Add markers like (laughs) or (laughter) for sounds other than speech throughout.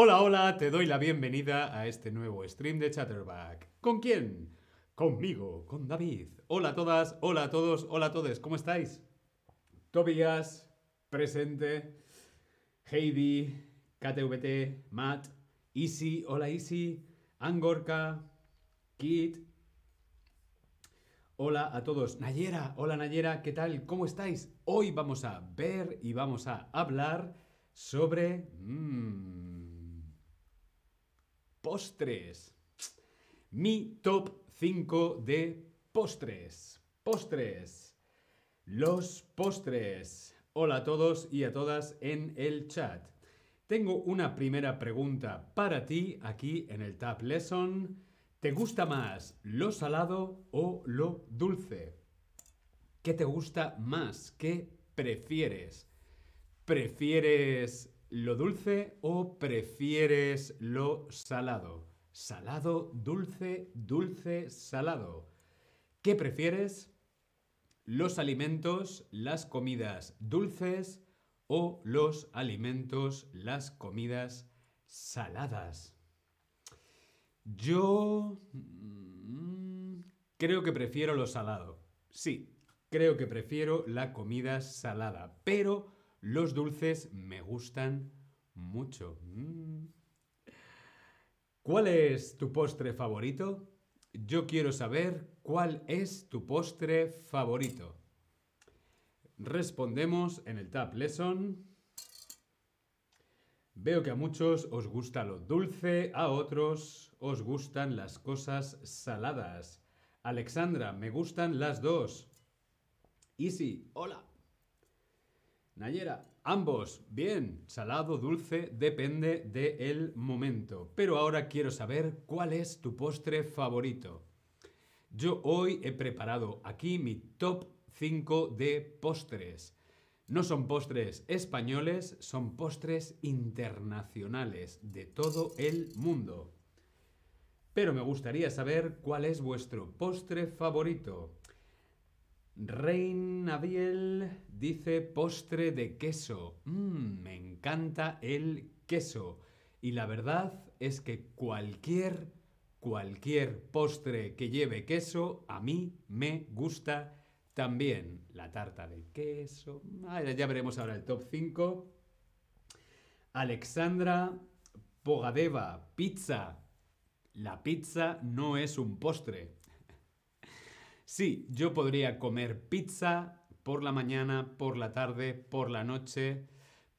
Hola, hola, te doy la bienvenida a este nuevo stream de Chatterback. ¿Con quién? Conmigo, con David. Hola a todas, hola a todos, hola a todos, ¿cómo estáis? Tobias, presente. Heidi, KTVT, Matt, Easy, hola Easy. Angorka, Kit. Hola a todos. Nayera, hola Nayera, ¿qué tal? ¿Cómo estáis? Hoy vamos a ver y vamos a hablar sobre mm, postres. Mi top 5 de postres. Postres. Los postres. Hola a todos y a todas en el chat. Tengo una primera pregunta para ti aquí en el Tab Lesson. ¿Te gusta más lo salado o lo dulce? ¿Qué te gusta más? ¿Qué prefieres? ¿Prefieres lo dulce o prefieres lo salado? Salado, dulce, dulce, salado. ¿Qué prefieres? ¿Los alimentos, las comidas dulces o los alimentos, las comidas saladas. Yo mm, creo que prefiero lo salado. Sí, creo que prefiero la comida salada, pero los dulces me gustan mucho. Mm. ¿Cuál es tu postre favorito? Yo quiero saber cuál es tu postre favorito. Respondemos en el Tab Lesson. Veo que a muchos os gusta lo dulce, a otros os gustan las cosas saladas. Alexandra, me gustan las dos. Easy, hola. Nayera, ambos, bien, salado, dulce, depende del momento. Pero ahora quiero saber cuál es tu postre favorito. Yo hoy he preparado aquí mi top 5 de postres. No son postres españoles, son postres internacionales de todo el mundo. Pero me gustaría saber cuál es vuestro postre favorito. Rein Abiel dice postre de queso. Mm, me encanta el queso. Y la verdad es que cualquier, cualquier postre que lleve queso a mí me gusta también la tarta de queso. Ah, ya veremos ahora el top 5. Alexandra Pogadeva, pizza. La pizza no es un postre. Sí, yo podría comer pizza por la mañana, por la tarde, por la noche,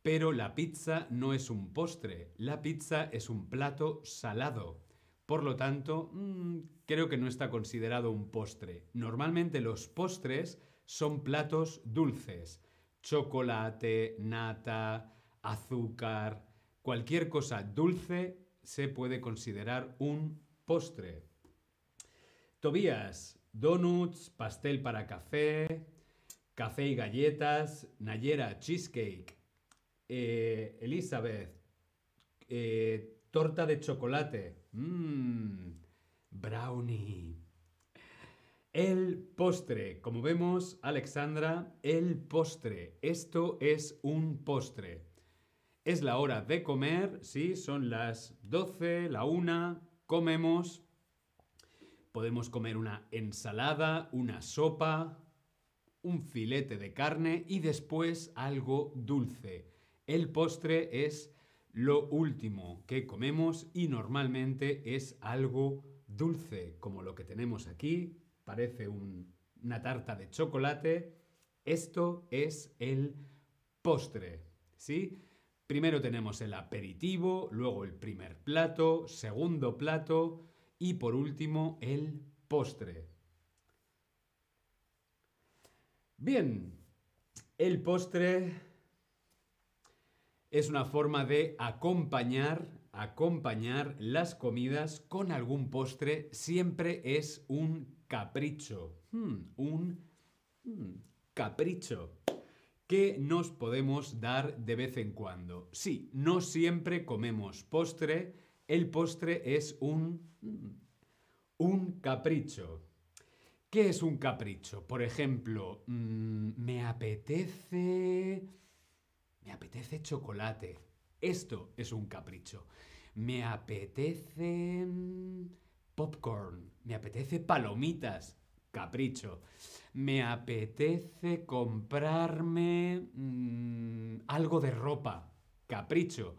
pero la pizza no es un postre. La pizza es un plato salado. Por lo tanto, mm, creo que no está considerado un postre. Normalmente los postres son platos dulces. Chocolate, nata, azúcar, cualquier cosa dulce se puede considerar un postre. Tobías, donuts, pastel para café, café y galletas, Nayera, cheesecake, eh, Elizabeth, eh, torta de chocolate, mmm, brownie. El postre, como vemos, Alexandra, el postre. Esto es un postre. Es la hora de comer, sí, son las 12, la 1, comemos. Podemos comer una ensalada, una sopa, un filete de carne y después algo dulce. El postre es lo último que comemos y normalmente es algo dulce, como lo que tenemos aquí, parece una tarta de chocolate. Esto es el postre, ¿sí? Primero tenemos el aperitivo, luego el primer plato, segundo plato y por último el postre. Bien, el postre es una forma de acompañar acompañar las comidas con algún postre siempre es un capricho. Hmm, un hmm, capricho que nos podemos dar de vez en cuando. Sí, no siempre comemos postre. El postre es un... Un capricho. ¿Qué es un capricho? Por ejemplo, me apetece... Me apetece chocolate. Esto es un capricho. Me apetece popcorn. Me apetece palomitas. Capricho. Me apetece comprarme mm, algo de ropa. Capricho.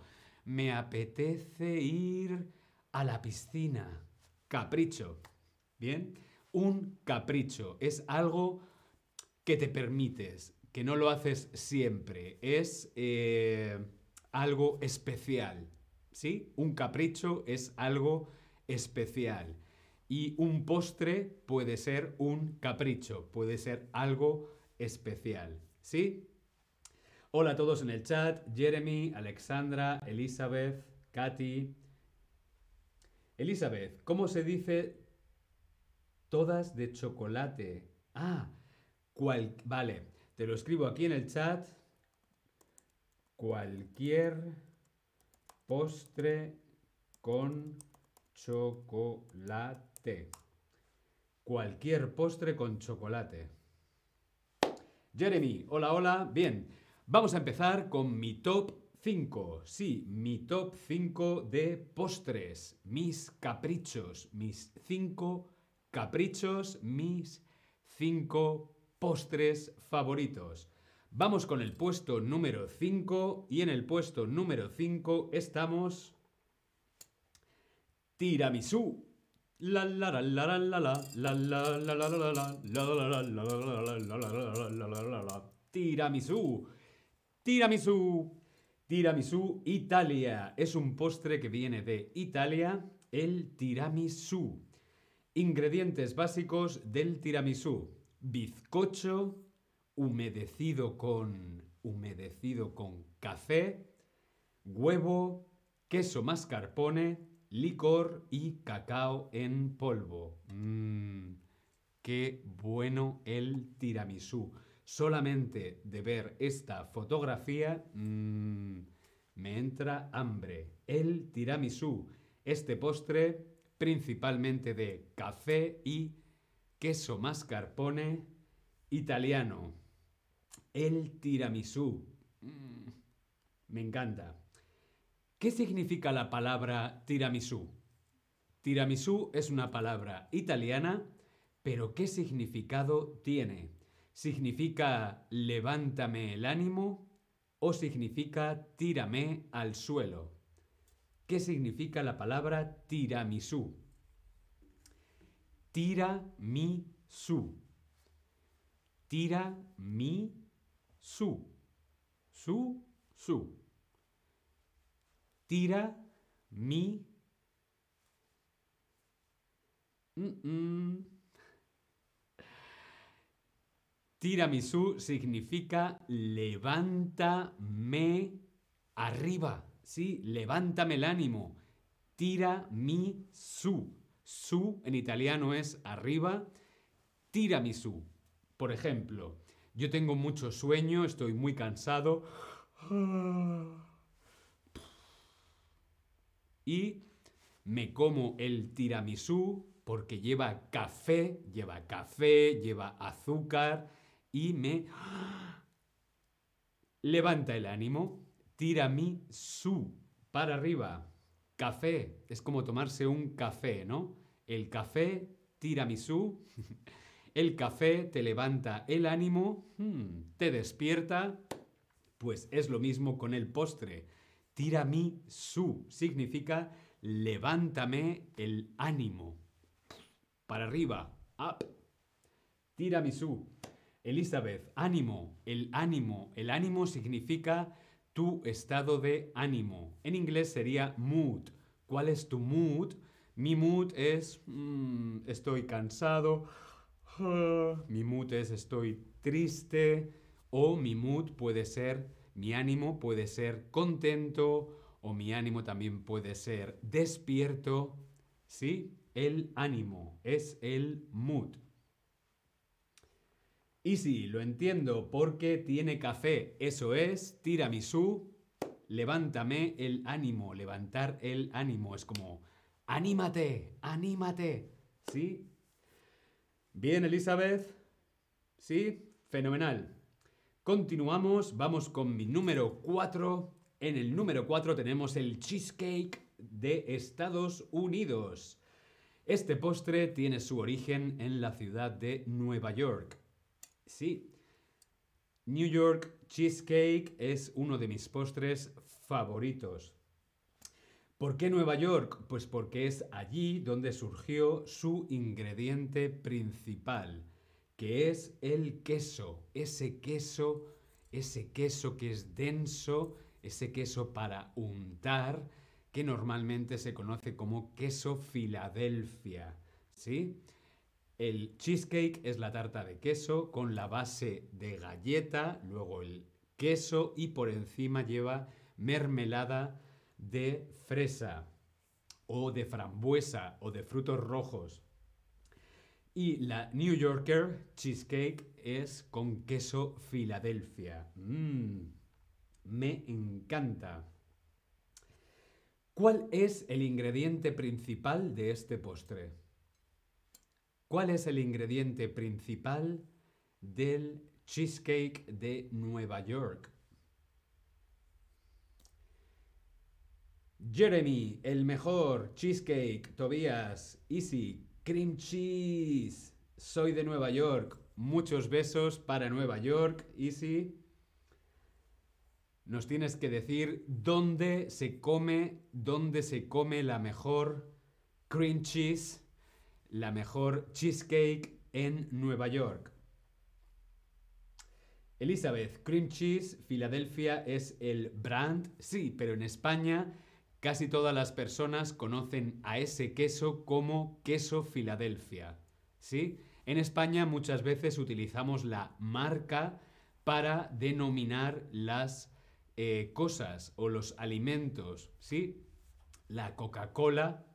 Me apetece ir a la piscina. Capricho. ¿Bien? Un capricho es algo que te permites, que no lo haces siempre. Es... Eh, algo especial. ¿Sí? Un capricho es algo especial. Y un postre puede ser un capricho, puede ser algo especial. ¿Sí? Hola a todos en el chat. Jeremy, Alexandra, Elizabeth, Katy. Elizabeth, ¿cómo se dice todas de chocolate? Ah, vale. Te lo escribo aquí en el chat cualquier postre con chocolate. Cualquier postre con chocolate. Jeremy, hola, hola. Bien, vamos a empezar con mi top 5. Sí, mi top 5 de postres. Mis caprichos. Mis 5 caprichos. Mis 5 postres favoritos. Vamos con el puesto número 5 y en el puesto número 5 estamos tiramisú. La la la la la la la la la la la la la la la tiramisú. Tiramisú. Tiramisú Italia. Es un postre que viene de Italia, el tiramisú. Ingredientes básicos del tiramisú. Bizcocho, humedecido con, humedecido con café, huevo, queso mascarpone, licor y cacao en polvo. Mmm, qué bueno el tiramisú. Solamente de ver esta fotografía mmm, me entra hambre. El tiramisú, este postre principalmente de café y queso mascarpone italiano. El tiramisú. Mm, me encanta. ¿Qué significa la palabra tiramisú? Tiramisú es una palabra italiana, pero ¿qué significado tiene? ¿Significa levántame el ánimo o significa tírame al suelo? ¿Qué significa la palabra tiramisú? Tiramisú. Tiramisú su, su, su. Tira, mi. Mm su significa levántame arriba. ¿Sí? Levántame el ánimo. Tira mi su. En italiano es arriba. Tira mi su. Por ejemplo, yo tengo mucho sueño, estoy muy cansado. Y me como el tiramisú porque lleva café, lleva café, lleva azúcar y me levanta el ánimo. Tiramisú para arriba. Café, es como tomarse un café, ¿no? El café, tiramisú. (laughs) El café te levanta el ánimo, hmm, te despierta. Pues es lo mismo con el postre. Tiramisú significa levántame el ánimo. Para arriba, up. Tiramisú. Elizabeth, ánimo. El ánimo. El ánimo significa tu estado de ánimo. En inglés sería mood. ¿Cuál es tu mood? Mi mood es hmm, estoy cansado mi mood es estoy triste o mi mood puede ser, mi ánimo puede ser contento o mi ánimo también puede ser despierto, ¿sí? El ánimo es el mood. Y sí, lo entiendo porque tiene café, eso es tiramisú, levántame el ánimo, levantar el ánimo, es como anímate, anímate, ¿sí? Bien, Elizabeth, ¿sí? Fenomenal. Continuamos, vamos con mi número 4. En el número 4 tenemos el cheesecake de Estados Unidos. Este postre tiene su origen en la ciudad de Nueva York. Sí, New York Cheesecake es uno de mis postres favoritos. ¿Por qué Nueva York? Pues porque es allí donde surgió su ingrediente principal, que es el queso. Ese queso, ese queso que es denso, ese queso para untar, que normalmente se conoce como queso Filadelfia. ¿Sí? El cheesecake es la tarta de queso con la base de galleta, luego el queso y por encima lleva mermelada de fresa o de frambuesa o de frutos rojos. Y la New Yorker cheesecake es con queso Filadelfia. Mmm, me encanta. ¿Cuál es el ingrediente principal de este postre? ¿Cuál es el ingrediente principal del cheesecake de Nueva York? Jeremy, el mejor cheesecake. Tobias, Easy, cream cheese. Soy de Nueva York. Muchos besos para Nueva York, Easy. Nos tienes que decir dónde se come, dónde se come la mejor cream cheese, la mejor cheesecake en Nueva York. Elizabeth, cream cheese, Filadelfia es el brand, sí, pero en España Casi todas las personas conocen a ese queso como queso Filadelfia. ¿Sí? En España muchas veces utilizamos la marca para denominar las eh, cosas o los alimentos. ¿Sí? La Coca-Cola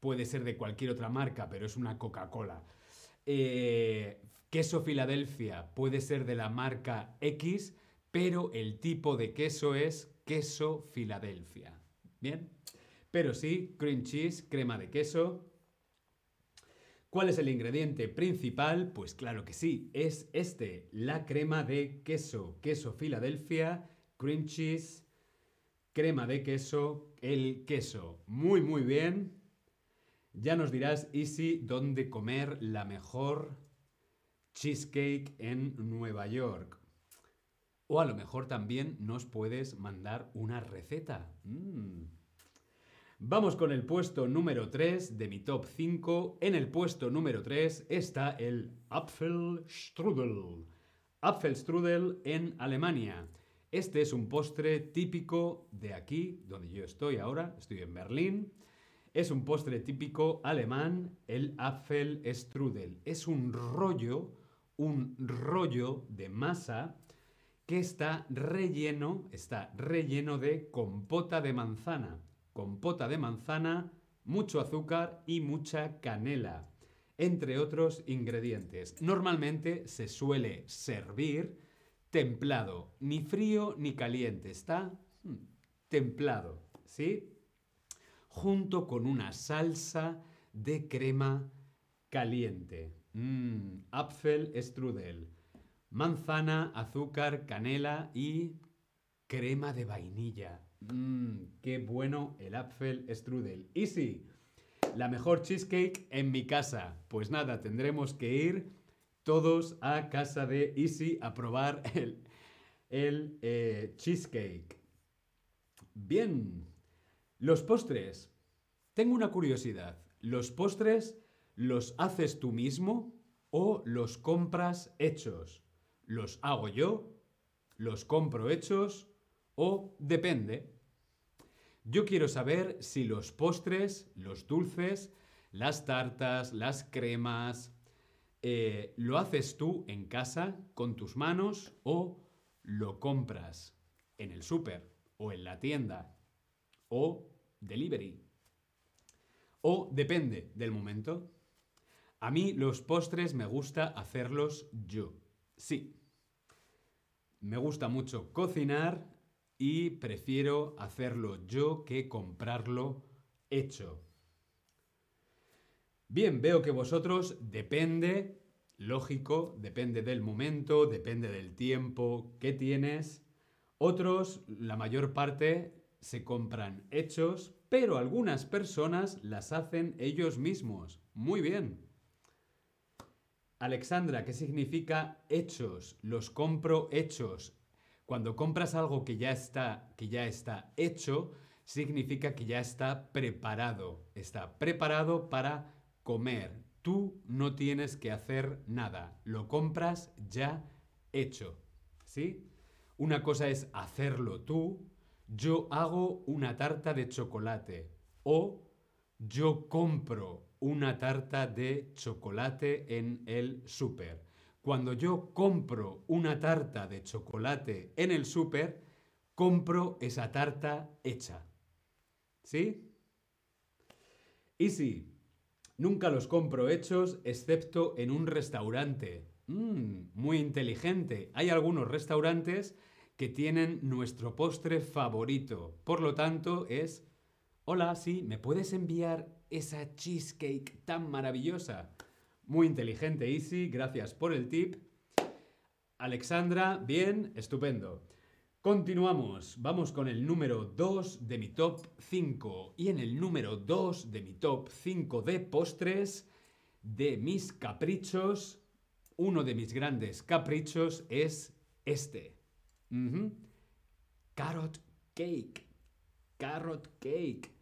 puede ser de cualquier otra marca, pero es una Coca-Cola. Eh, queso Filadelfia puede ser de la marca X, pero el tipo de queso es queso Filadelfia. Bien. Pero sí, cream cheese, crema de queso. ¿Cuál es el ingrediente principal? Pues claro que sí, es este, la crema de queso. Queso Filadelfia, cream cheese, crema de queso, el queso. Muy, muy bien. Ya nos dirás, Easy, dónde comer la mejor cheesecake en Nueva York. O a lo mejor también nos puedes mandar una receta. Mm. Vamos con el puesto número 3 de mi top 5. En el puesto número 3 está el Apfelstrudel. Apfelstrudel en Alemania. Este es un postre típico de aquí, donde yo estoy ahora, estoy en Berlín. Es un postre típico alemán, el Apfelstrudel. Es un rollo, un rollo de masa que está relleno, está relleno de compota de manzana. Compota de manzana, mucho azúcar y mucha canela, entre otros ingredientes. Normalmente se suele servir templado, ni frío ni caliente, está hmm, templado, ¿sí? Junto con una salsa de crema caliente. Mmm, Apfelstrudel manzana, azúcar, canela y crema de vainilla. Mmm, qué bueno el Apfel Strudel. Y sí, la mejor cheesecake en mi casa. Pues nada, tendremos que ir todos a casa de Easy a probar el, el eh, cheesecake. Bien, los postres. Tengo una curiosidad. ¿Los postres los haces tú mismo o los compras hechos? ¿Los hago yo? ¿Los compro hechos? ¿O depende? Yo quiero saber si los postres, los dulces, las tartas, las cremas, eh, ¿lo haces tú en casa con tus manos o lo compras en el súper o en la tienda? O delivery. O depende del momento. A mí los postres me gusta hacerlos yo. Sí. Me gusta mucho cocinar y prefiero hacerlo yo que comprarlo hecho. Bien, veo que vosotros depende, lógico, depende del momento, depende del tiempo que tienes. Otros, la mayor parte, se compran hechos, pero algunas personas las hacen ellos mismos. Muy bien. Alexandra, ¿qué significa hechos? Los compro hechos. Cuando compras algo que ya está, que ya está hecho, significa que ya está preparado. Está preparado para comer. Tú no tienes que hacer nada. Lo compras ya hecho. ¿Sí? Una cosa es hacerlo tú. Yo hago una tarta de chocolate. O yo compro una tarta de chocolate en el súper. Cuando yo compro una tarta de chocolate en el súper, compro esa tarta hecha. ¿Sí? Y sí, nunca los compro hechos excepto en un restaurante. Mm, muy inteligente. Hay algunos restaurantes que tienen nuestro postre favorito. Por lo tanto, es, hola, sí, ¿me puedes enviar esa cheesecake tan maravillosa? Muy inteligente, Easy, gracias por el tip. Alexandra, bien, estupendo. Continuamos, vamos con el número 2 de mi top 5. Y en el número 2 de mi top 5 de postres, de mis caprichos, uno de mis grandes caprichos es este. Carrot cake. Carrot cake.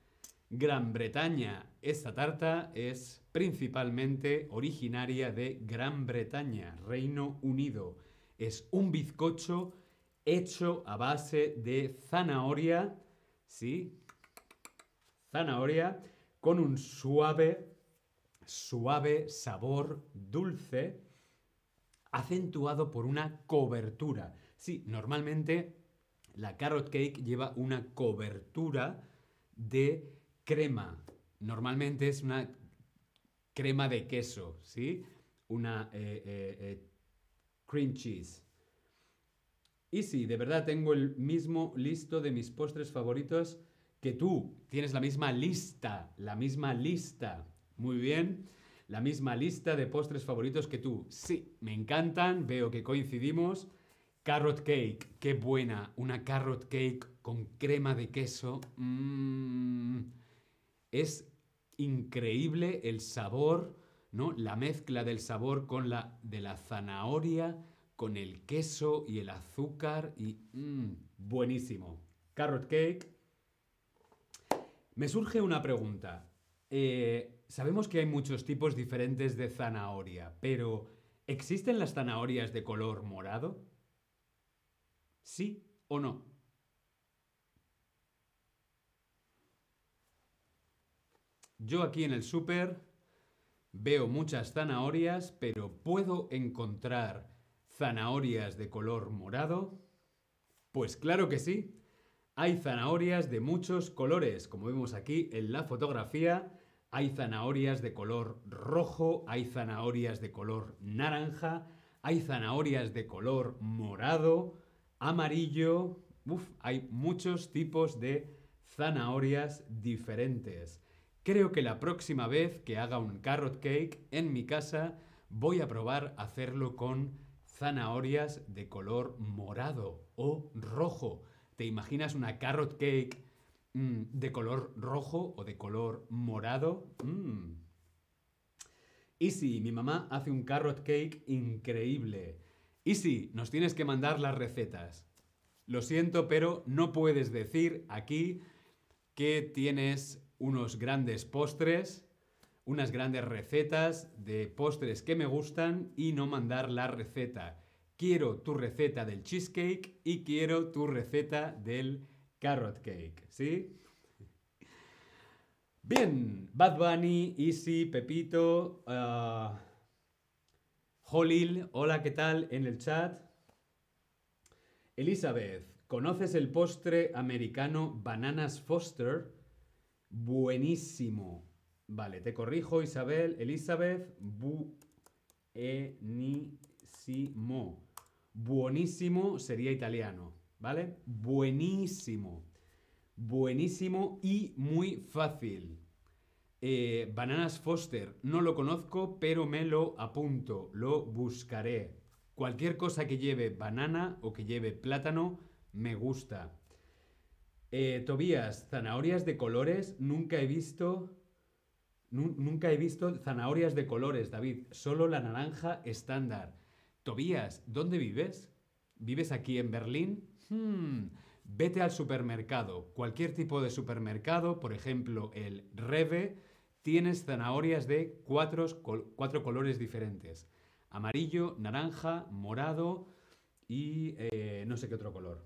Gran Bretaña. Esta tarta es principalmente originaria de Gran Bretaña, Reino Unido. Es un bizcocho hecho a base de zanahoria, ¿sí? Zanahoria con un suave, suave sabor dulce, acentuado por una cobertura. Sí, normalmente la carrot cake lleva una cobertura de crema. Normalmente es una crema de queso, ¿sí? Una eh, eh, eh, cream cheese. Y sí, de verdad tengo el mismo listo de mis postres favoritos que tú. Tienes la misma lista, la misma lista. Muy bien. La misma lista de postres favoritos que tú. Sí, me encantan, veo que coincidimos. Carrot cake, qué buena. Una carrot cake con crema de queso. Mm, es increíble el sabor, ¿no? La mezcla del sabor con la de la zanahoria con el queso y el azúcar y mmm, buenísimo. Carrot cake. Me surge una pregunta. Eh, sabemos que hay muchos tipos diferentes de zanahoria, pero ¿existen las zanahorias de color morado? ¿Sí o no? Yo aquí en el súper veo muchas zanahorias, pero puedo encontrar zanahorias de color morado? Pues claro que sí. Hay zanahorias de muchos colores, como vemos aquí en la fotografía. Hay zanahorias de color rojo, hay zanahorias de color naranja, hay zanahorias de color morado, amarillo. Uf, hay muchos tipos de zanahorias diferentes. Creo que la próxima vez que haga un carrot cake en mi casa voy a probar hacerlo con zanahorias de color morado o rojo. ¿Te imaginas una carrot cake mm, de color rojo o de color morado? Mm. Y si mi mamá hace un carrot cake increíble. Y si nos tienes que mandar las recetas. Lo siento, pero no puedes decir aquí que tienes unos grandes postres unas grandes recetas de postres que me gustan y no mandar la receta. Quiero tu receta del cheesecake y quiero tu receta del carrot cake, ¿sí? Bien, Bad Bunny, Easy, Pepito, uh, Holil, hola, ¿qué tal? En el chat. Elizabeth, ¿Conoces el postre americano Bananas Foster? Buenísimo. Vale, te corrijo, Isabel, Elizabeth. Buenísimo. Buenísimo sería italiano, ¿vale? Buenísimo. Buenísimo y muy fácil. Eh, Bananas Foster, no lo conozco, pero me lo apunto, lo buscaré. Cualquier cosa que lleve banana o que lleve plátano, me gusta. Eh, Tobías, zanahorias de colores, nunca he visto... nunca he visto zanahorias de colores, David. Solo la naranja estándar. Tobías, ¿dónde vives? ¿Vives aquí en Berlín? Hmm, vete al supermercado. Cualquier tipo de supermercado, por ejemplo el Reve, tienes zanahorias de cuatro, cuatro colores diferentes. Amarillo, naranja, morado y eh, no sé qué otro color.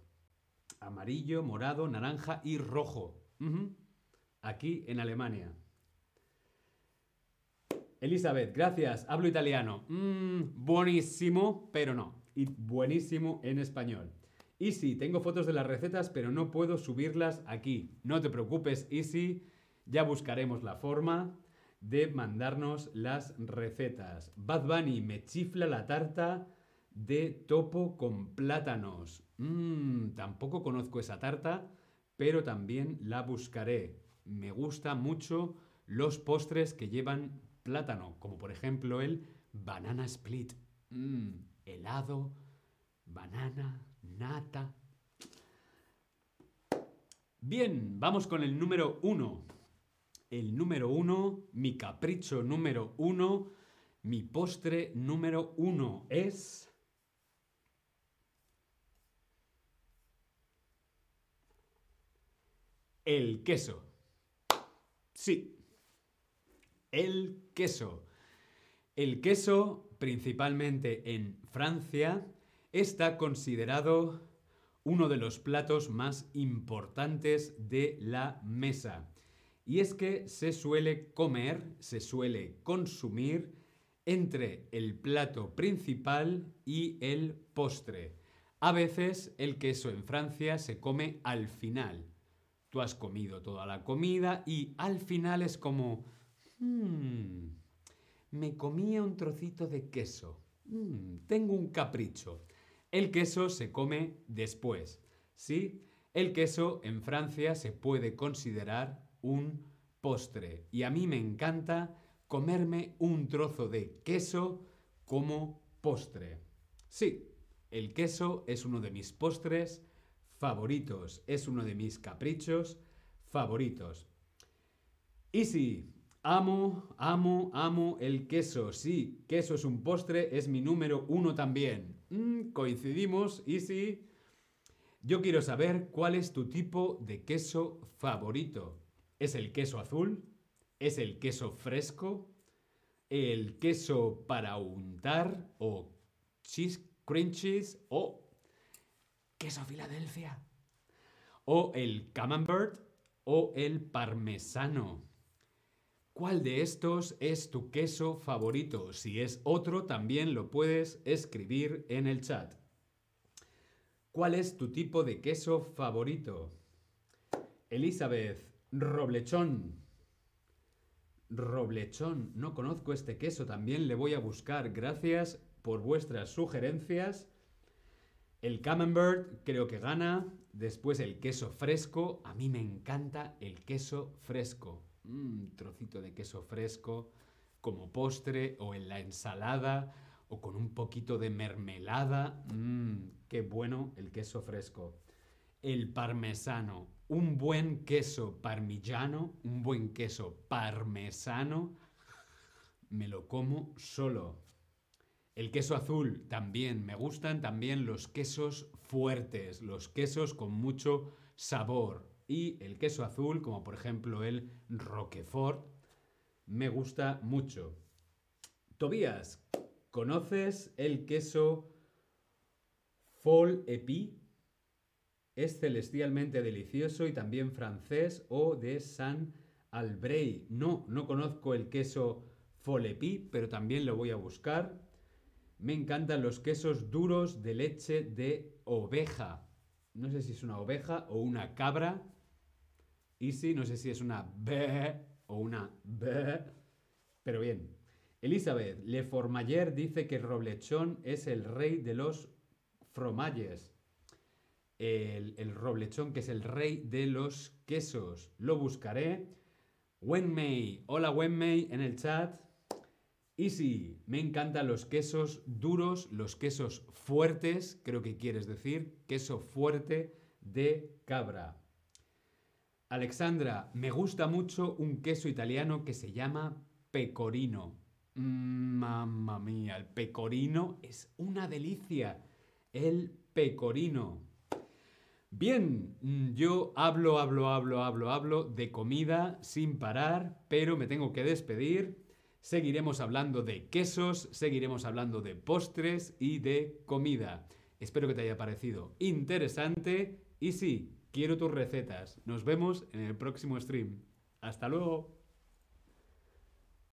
Amarillo, morado, naranja y rojo. Aquí en Alemania. Elizabeth, gracias. Hablo italiano. Mm, buenísimo, pero no. Y buenísimo en español. Easy, tengo fotos de las recetas, pero no puedo subirlas aquí. No te preocupes, Easy ya buscaremos la forma de mandarnos las recetas. Bad Bunny me chifla la tarta de topo con plátanos. Mmm, tampoco conozco esa tarta, pero también la buscaré. Me gusta mucho los postres que llevan plátano, como por ejemplo el banana split. Mmm, helado, banana, nata. Bien, vamos con el número uno el número uno, mi capricho número uno, mi postre número uno es... El queso. Sí, el queso. El queso, principalmente en Francia, está considerado uno de los platos más importantes de la mesa. Y es que se suele comer, se suele consumir entre el plato principal y el postre. A veces el queso en Francia se come al final. Tú has comido toda la comida y al final es como... Hmm, me comía un trocito de queso. Hmm, tengo un capricho. El queso se come después. ¿Sí? El queso en Francia se puede considerar un postre. Y a mí me encanta comerme un trozo de queso como postre. Sí, el queso es uno de mis postres favoritos, es uno de mis caprichos favoritos. Y sí, amo, amo, amo el queso. Sí, queso es un postre, es mi número uno también. Mm, coincidimos, y sí. Yo quiero saber cuál es tu tipo de queso favorito. ¿Es el queso azul? ¿Es el queso fresco? ¿El queso para untar? ¿O cheese, cream cheese? ¿O queso Filadelfia? ¿O el camembert? ¿O el parmesano? ¿Cuál de estos es tu queso favorito? Si es otro, también lo puedes escribir en el chat. ¿Cuál es tu tipo de queso favorito? Elizabeth, Roblechón. Roblechón. No conozco este queso, también le voy a buscar. Gracias por vuestras sugerencias. El camembert creo que gana. Después el queso fresco. A mí me encanta el queso fresco. Un mm, trocito de queso fresco como postre o en la ensalada o con un poquito de mermelada. Mmm, qué bueno el queso fresco. El parmesano un buen queso parmigiano, un buen queso parmesano, me lo como solo. El queso azul también, me gustan también los quesos fuertes, los quesos con mucho sabor. Y el queso azul, como por ejemplo el Roquefort, me gusta mucho. Tobías, ¿conoces el queso Fol Epi? Es celestialmente delicioso y también francés o de San Albray. No, no conozco el queso Folepi, pero también lo voy a buscar. Me encantan los quesos duros de leche de oveja. no sé si es una oveja o una cabra. Easy, no sé si es una B o una B. Pero bien. Elizabeth Le Formayer dice que Roblechón es el rey de los fromalles. El, roblechón, que es el rey de los quesos. Lo buscaré. Wenmei. Hola Wenmei en el chat. Easy. Me encantan los quesos duros, los quesos fuertes, creo que quieres decir, queso fuerte de cabra. Alexandra, me gusta mucho un queso italiano que se llama pecorino. Mm, mamma mía, el pecorino es una delicia. El pecorino. Bien, mm, yo hablo, hablo, hablo, hablo, hablo de comida sin parar, pero me tengo que despedir. Seguiremos hablando de quesos, seguiremos hablando de postres y de comida. Espero que te haya parecido interesante y sí, quiero tus recetas. Nos vemos en el próximo stream. Hasta luego.